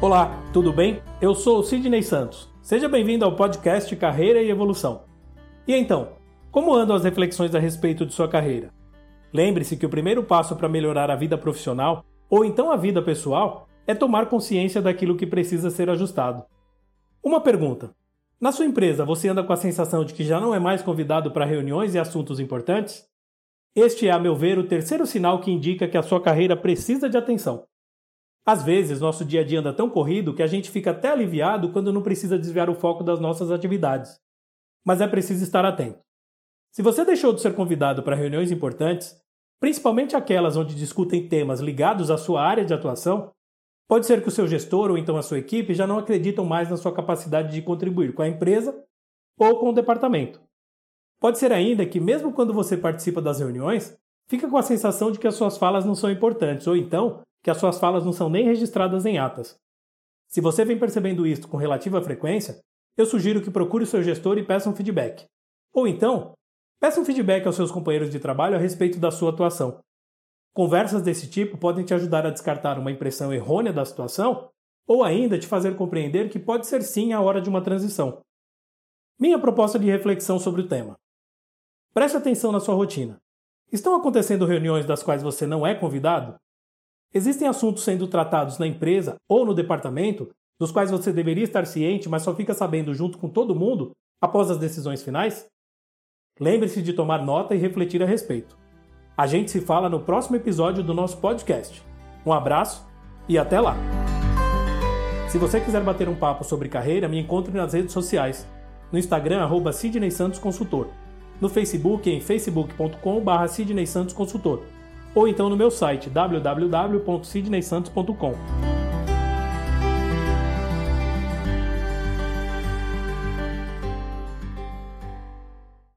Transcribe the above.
Olá, tudo bem? Eu sou o Sidney Santos. Seja bem-vindo ao podcast Carreira e Evolução. E então, como andam as reflexões a respeito de sua carreira? Lembre-se que o primeiro passo para melhorar a vida profissional, ou então a vida pessoal, é tomar consciência daquilo que precisa ser ajustado. Uma pergunta: na sua empresa você anda com a sensação de que já não é mais convidado para reuniões e assuntos importantes? Este é, a meu ver, o terceiro sinal que indica que a sua carreira precisa de atenção. Às vezes, nosso dia a dia anda tão corrido que a gente fica até aliviado quando não precisa desviar o foco das nossas atividades. Mas é preciso estar atento. Se você deixou de ser convidado para reuniões importantes, principalmente aquelas onde discutem temas ligados à sua área de atuação, pode ser que o seu gestor ou então a sua equipe já não acreditam mais na sua capacidade de contribuir com a empresa ou com o departamento. Pode ser ainda que, mesmo quando você participa das reuniões, fica com a sensação de que as suas falas não são importantes, ou então que as suas falas não são nem registradas em atas. Se você vem percebendo isto com relativa frequência, eu sugiro que procure seu gestor e peça um feedback. Ou então, peça um feedback aos seus companheiros de trabalho a respeito da sua atuação. Conversas desse tipo podem te ajudar a descartar uma impressão errônea da situação ou ainda te fazer compreender que pode ser sim a hora de uma transição. Minha proposta de reflexão sobre o tema. Preste atenção na sua rotina. Estão acontecendo reuniões das quais você não é convidado? Existem assuntos sendo tratados na empresa ou no departamento dos quais você deveria estar ciente, mas só fica sabendo junto com todo mundo após as decisões finais? Lembre-se de tomar nota e refletir a respeito. A gente se fala no próximo episódio do nosso podcast. Um abraço e até lá! Se você quiser bater um papo sobre carreira, me encontre nas redes sociais. No Instagram, arroba Sidney Santos Consultor. No Facebook, em facebook.com.br Sidney Santos Consultor ou então no meu site www.sidneysantos.com.